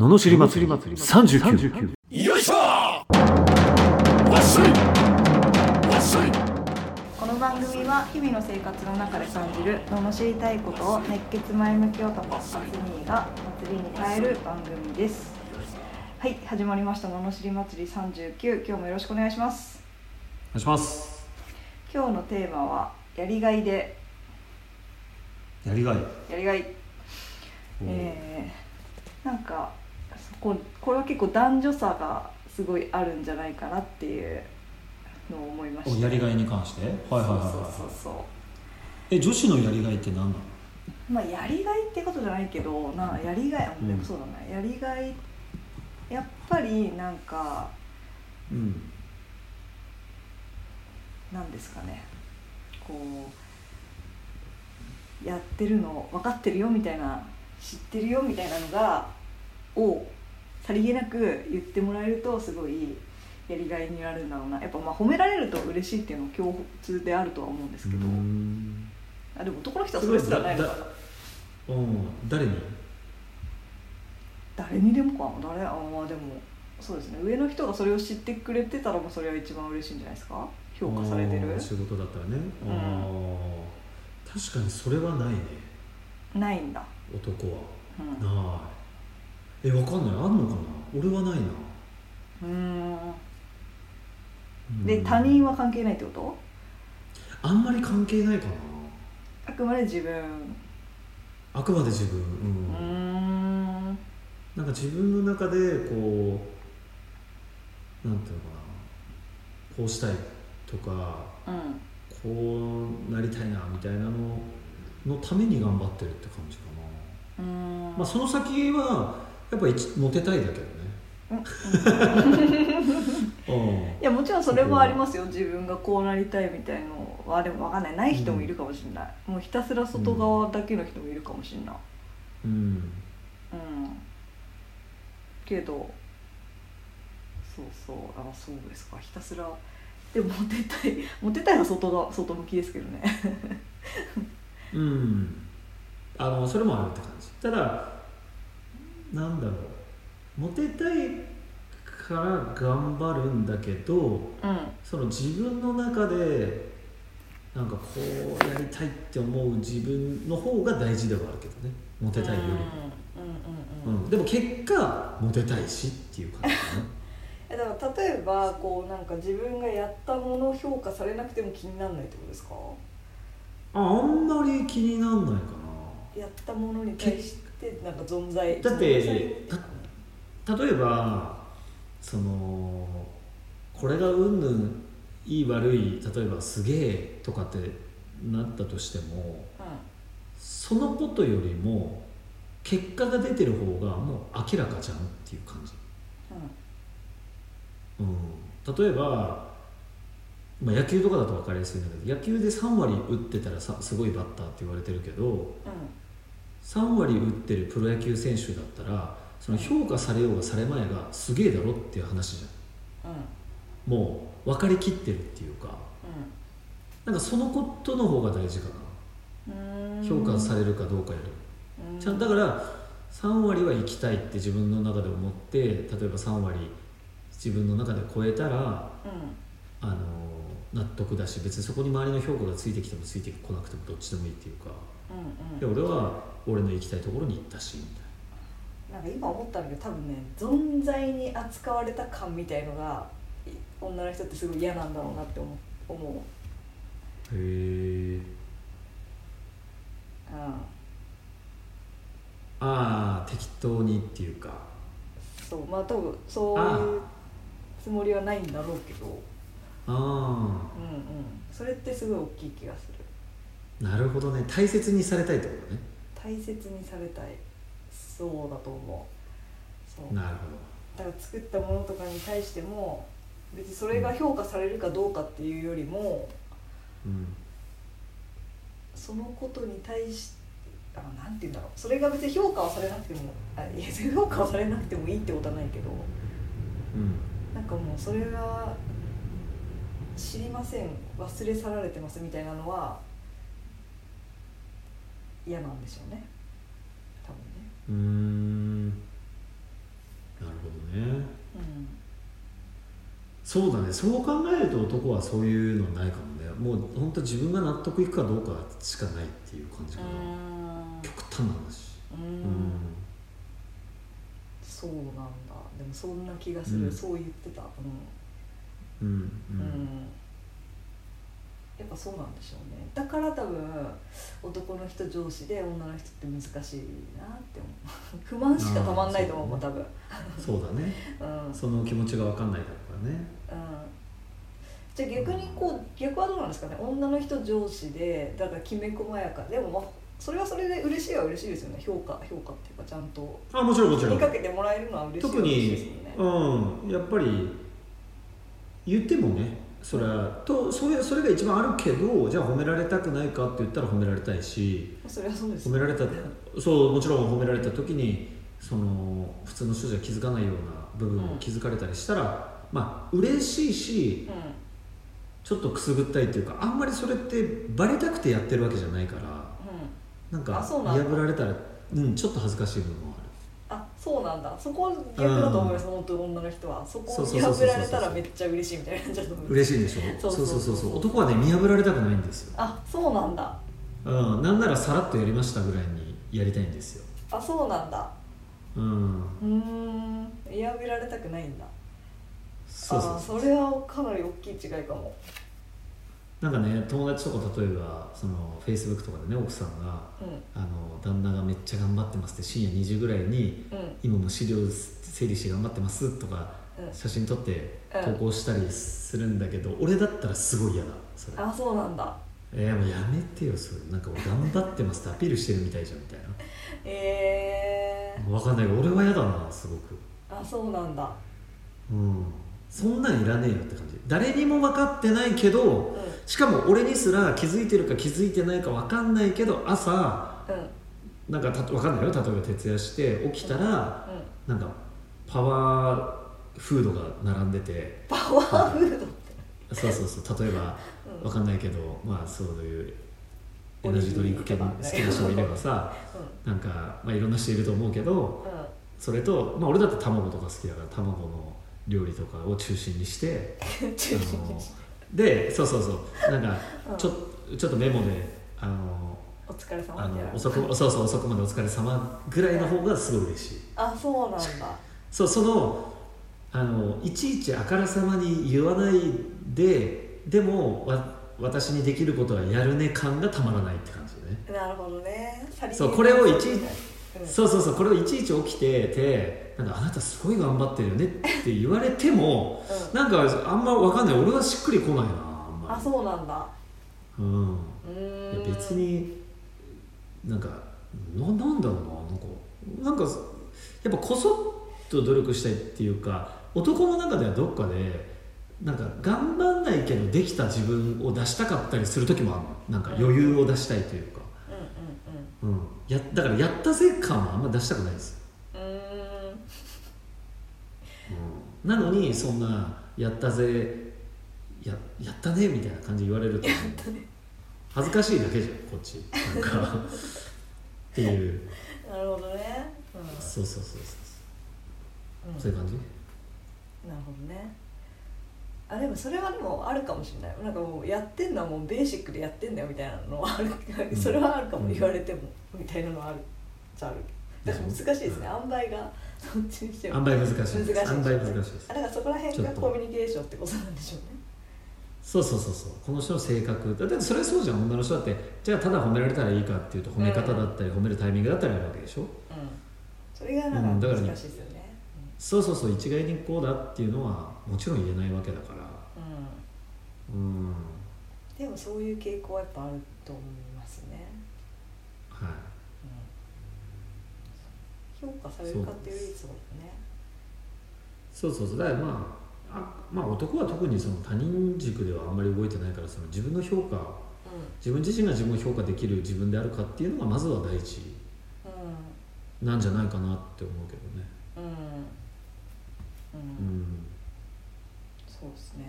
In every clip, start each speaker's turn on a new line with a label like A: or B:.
A: ののしり祭り。39
B: よいしょ
C: この番組は日々の生活の中で感じる罵りたいことを熱血前向き男アスニーが祭りに変える番組です。はい始まりました。罵り祭り39今日もよろしくお願いします。
A: お願いします。
C: 今日のテーマはやりがいで。
A: やりがい。
C: やりがい。えー、なんかそここれは結構男女差がすごいあるんじゃないかなっていうのを思いました。
A: おやりがいに関して？はいはいはい
C: そう
A: はい。
C: そうそう
A: え女子のやりがいって何なの？
C: まあやりがいってことじゃないけどなやりがい、
A: うん
C: でもそうだねやりがいやっぱりなんか
A: うん
C: なんですかね。こうやってるの分かってるよみたいな知ってるよみたいなのがをさりげなく言ってもらえるとすごいやりがいになるんだろうな。やっぱまあ褒められると嬉しいっていうのは共通であるとは思うんですけど、
A: うん。
C: あでも男の人はそれすらないのかな。
A: だうん。誰に？
C: 誰にでもか。な誰？あまあでもそうですね。上の人がそれを知ってくれてたらもうそれは一番嬉しいんじゃないですか？評価されてる？
A: 仕事だったらね、
C: うん。
A: 確かにそれはないね。
C: ないんだ、
A: 男は。
C: うん。
A: ないえわかんない。あんのかな？俺はないな。
C: うーん。
A: うん。
C: で他人は関係ないってこと？
A: あんまり関係ないかな。
C: あくまで自分。
A: あくまで自分、う
C: うんーん。
A: なんか自分の中でこうなんていうのかな。こうしたいとか
C: うん
A: こうなりたいなみたいなののために頑張ってるって感じかな、
C: うーん。
A: まあその先はやっぱ一モテたいだけどね。うん。
C: いやもちろんそれもありますよ。自分がこうなりたいみたいのはでも分かんない。ない人もいるかもしれない、もうひたすら外側だけの人もいるかもしれない。
A: うん。
C: うん。けどそうそう。あそうですか。ひたすらでもモテたい。モテたいは外側外向きですけどね。
A: うん。あのそれもあるって感じ。ただなんだろう。モテたいから頑張るんだけど
C: うん。
A: その自分の中でなんかこうやりたいって思う自分の方が大事ではあるけどね。モテたいより。も、
C: うんうんうん
A: でも結果モテたいしっていう感じか
C: えだから例えばこうなんか自分がやったものを評価されなくても気にならないってことですか？
A: なああんまり気になんないか
C: やったものに対してなんか存在
A: だって例えばそのこれがうんぬんいい悪い例えばすげえとかってなったとしてもそのことよりも結果が出てる方がもう明らかじゃんっていう感じ、うん、例えば、まあ、野球とかだと分かりやすいんだけど野球で3割打ってたらさすごいバッターって言われてるけど3割打ってるプロ野球選手だったらその評価されようがされまいがすげえだろっていう話じゃ
C: うん。うん。
A: んもう分かりきってるっていうか。なんかそのことの方が大事かな。
C: うん。
A: 評価されるかどうかより
C: うん。
A: ちゃんだから3割は行きたいって自分の中で思って例えば3割自分の中で超えたら
C: うん。
A: あの納得だし別にそこに周りの評価がついてきてもついてこなくてもどっちでもいいっていうか。
C: うん。
A: で俺は俺の行きたいところに行ったしみたい
C: な。んか今思ったんだけど多分ね存在に扱われた感みたいのがい女の人ってすごい嫌なんだろうなって思う。思う、
A: なへえ
C: うん、
A: ああ適当にっていうか。
C: そう。まあ多分そういうつもりはないんだろうけど。
A: あ
C: うんうん。それってすごい大きい気がする。
A: あなるほどね。大切にされたいってことね
C: 大切にされたいそうだと思う。そう。
A: なる
C: だから作ったものとかに対しても別にそれが評価されるかどうかっていうよりも
A: ほどうん。
C: そのことに対しあなんて言うんだろう。それが別に評価はされなくてもあいや評価はされなくてもいいってことはないけど
A: うん。
C: なんかもうそれが知りません。忘れ去られてますみたいなのは嫌なんでしょうね。多分ね。
A: うん。なるほどね、うん、そうだね。そう考えると男はそういうのないかもね。もう本当自分が納得いくかどうかしかないっていう感じかな。極端な話。
C: う
A: ん。
C: そうなんだ。でもそんな気がする、
A: うん、
C: そう言ってた。うん。
A: うん、うん。
C: やっぱそうなんでしょうね。だから多分男の人上司で女の人って難しいなって思う。不満しかたまんないと思う多分。
A: そうだね。
C: うん。うん
A: その気持ちが分かんないだろうからね。
C: じゃあ逆にこう逆はどうなんですかね。女の人上司でだからきめ細やか。でもまあそれはそれで嬉しいは嬉しいですよね。評価評価っていうかちゃんと。
A: あもちろんもち
C: 気
A: ろん。
C: にかけてもらえるのは嬉しいは
A: 特
C: 嬉しいです
A: にうん。やっぱり言ってもねそれはとそれそれが一番あるけどじゃあ褒められたくないかって言ったら褒められたいし
C: それはそうです。
A: 褒められたそうもちろん褒められた時にその普通の人じゃ気づかないような部分を気づかれたりしたら、まあ嬉しいし
C: う
A: ちょっとくすぐったいっていうかあんまりそれってバレたくてやってるわけじゃないから
C: ん。うん
A: なんか破られたらうんちょっと恥ずかしい部分もある。
C: あそうなんだ。そこ逆だと思います、本当に女の人は。そこを見破られたらめっちゃ嬉しいみたいな。感じだと思う
A: 嬉しいんでしょ
C: そうそうそうそう。
A: 男はね見破られたくないんですよ。
C: あそうなんだ。
A: うん、なんならさらっとやりましたぐらいにやりたいんですよ。
C: あそうなんだ。
A: うん、
C: うーん。見破られたくないんだ。
A: そうそう
C: あ
A: そう。
C: それはかなり大きい違いかも
A: なんかね友達とか例えばそのフェイスブックとかでね奥さんが
C: うん。
A: あの旦那がめっちゃ頑張ってますって深夜2時ぐらいに
C: うん。
A: 今も資料整理して頑張ってますとか
C: うん。
A: 写真撮って
C: うん。
A: 投稿したりするんだけど、俺だったらすごい嫌だそれ。
C: あそうなんだ。
A: えー、もうやめてよそれ。なんか俺頑張ってますってアピールしてるみたいじゃんみたいな。
C: えー、
A: 分かんないけど俺は嫌だなすごく。
C: あそうなんだ。
A: うん。そんなんいらねえよって感じ誰にも分かってないけど
C: う
A: しかも俺にすら気づいてるか気づいてないか分かんないけど朝
C: んうん。
A: なんかた分かんないよ。例えば徹夜して起きたら
C: うん。
A: なんかパワーフードが並んでて。
C: パワーフードって。
A: そうそうそう。例えば
C: うん。
A: 分かんないけどまあそういうエナジードリンク系の好きな人もいればさなんか、まあ、いろんな人いると思うけど
C: うんうん。
A: それと、まあ、俺だって卵とか好きだから卵の料理とかを中心にして
C: 中心
A: でそうそうそう。なんか
C: うん。
A: ちょ,、ちょっとメモであの
C: お疲れ様。
A: あの遅くそうそう遅くまでお疲れ様ぐらいの方がすごい嬉しい。
C: あそうなんだ。
A: そうそのあのいちいちあからさまに言わないででもわ私にできることはやるね感がたまらないって感じね、
C: なるほどね。
A: そうこれをいちいち
C: うん。
A: そうそうそうこれをいちいち起きててなんかあなたすごい頑張ってるよねって言われても
C: うん。
A: なんかあんま分かんない俺はしっくりこないなあんま
C: あ
A: り
C: そうなんだ。
A: うん。
C: うーん。
A: いや別になんかななんだろうななんかなんかやっぱこそっと努力したいっていうか男の中ではどっかでなんか頑張んないけどできた自分を出したかったりする時もあるの。なんか余裕を出したいというか、やだからやったぜ感はあんま出したくないです、
C: うん。
A: なのにそんなやったぜややったねみたいな感じで言われると恥ずかしいだけじゃんこっち。なんか。っていう。
C: なるほどね。うん。
A: そうそうそうそう。
C: うん。
A: そういう感じ？
C: なるほどねあでもそれはでもあるかもしれない。なんかもうやってんのはもうベーシックでやってんだよみたいなのはある。それはあるかも
A: うん。
C: 言われても。みたいなのはあるじゃある。だから難しいですね。塩梅が そっちにしても
A: 塩梅難しい
C: 難しい
A: 塩梅難しいです。
C: あだからそこら辺がコミュニケーションってことなんでしょうね。
A: そうそうそうそう。この人の性格。だってそれはそうじゃん女の人だって。じゃあただ褒められたらいいかっていうと褒め方だったり褒めるタイミングだったりあるわけでしょ。
C: うん。それがな
A: うん。か
C: 難しいですよね
A: そうそうそう一概にこうだっていうのはもちろん言えないわけだから。
C: うん、うん。
A: うん
C: でもそういう傾向はやっぱあると思いますね、
A: はい。
C: うん、評価されるかっていう率もね。
A: そうそうそう。だからまああまあ男は特にその他人軸ではあんまり動いてないからその自分の評価
C: う
A: 自分自身が自分を評価できる自分であるかっていうのがまずは第一
C: んうん。
A: なんじゃないかなって思うけどね。
C: うんうん、
A: うん。
C: そうですね、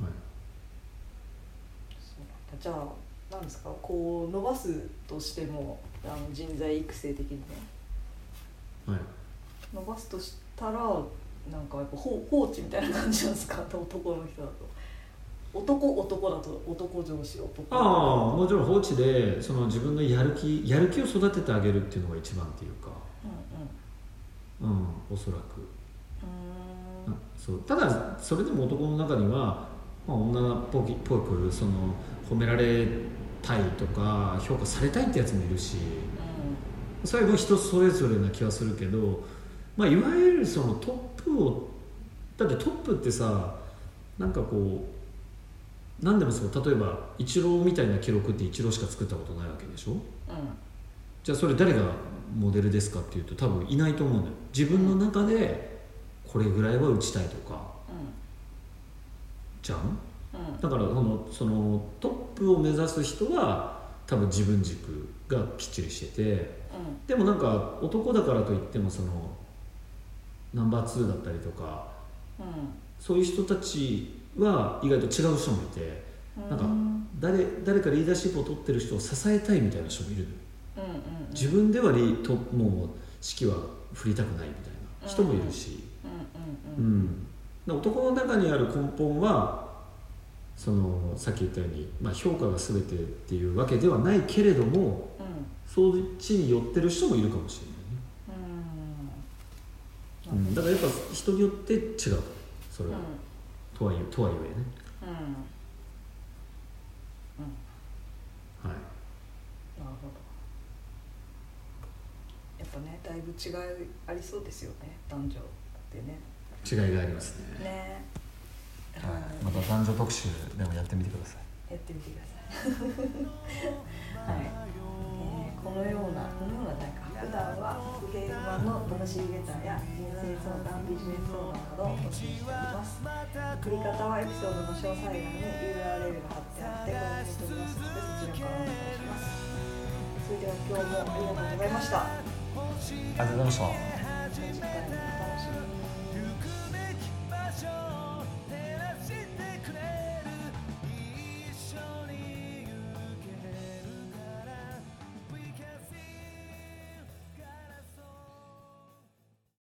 A: はい。
C: じゃあ何ですか？こう伸ばすとしてもあの人材育成的にね。
A: はい。
C: 伸ばすとしたらなんかやっぱ放放置みたいな感じなんですか？男の人だと男男だと男上司男。
A: ああもちろん放置でその自分のやる気やる気を育ててあげるっていうのが一番っていうか。
C: うんうん。
A: うんおそらく、
C: うーん
A: あそう。ただそれでも男の中には、まあ、女っぽきぽいぽいその褒められたいとか評価されたいってやつもいるし。それも人それぞれな気はするけど、まあ、いわゆるそのトップをだってトップってさなんかこう何でもそう例えばイチローみたいな記録ってイチローしか作ったことないわけでしょ？
C: うん。うん
A: じゃあそれ誰がモデルですかっていうと多分いないと思うんだよ。自分の中でこれぐらいは打ちたいとか。じゃん？
C: うん。
A: だからそのそのトップを目指す人は多分自分軸がきっちりしてて。でもなんか男だからといってもそのナンバー2だったりとか。
C: うん。
A: そういう人たちは意外と違う人もいて
C: うん
A: なんか
C: うん。
A: 誰誰かリーダーシップを取ってる人を支えたいみたいな人もいるの。よ
C: うん
A: 自分ではリともう指揮は振りたくないみたいな人もいるし、
C: うんうん
A: うん。で男の中にある根本はそのさっき言ったように、まあ、評価が全てっていうわけではないけれども
C: うん。
A: そっちに寄ってる人もいるかもしれないね、うん、だからやっぱ人によって違う。それは、とはいえとはいえね。
C: うん。うん。うん
A: はい。
C: なるほど。やっぱねだいぶ違いありそうですよね男女ってね。
A: 違いがありますね。
C: ね。
A: はい、また男女特集でもやってみてください。
C: やってみてください。はい、えーこのようなこのようななんか普段は電話の楽しいゲターや人生相談ビジネス相談などをお教えしております。送り方はエピソードの詳細欄に URL が貼ってあってコメント取りますのでそちらからお願いします。それでは今日もありがとうございました。
A: ありがとうございました。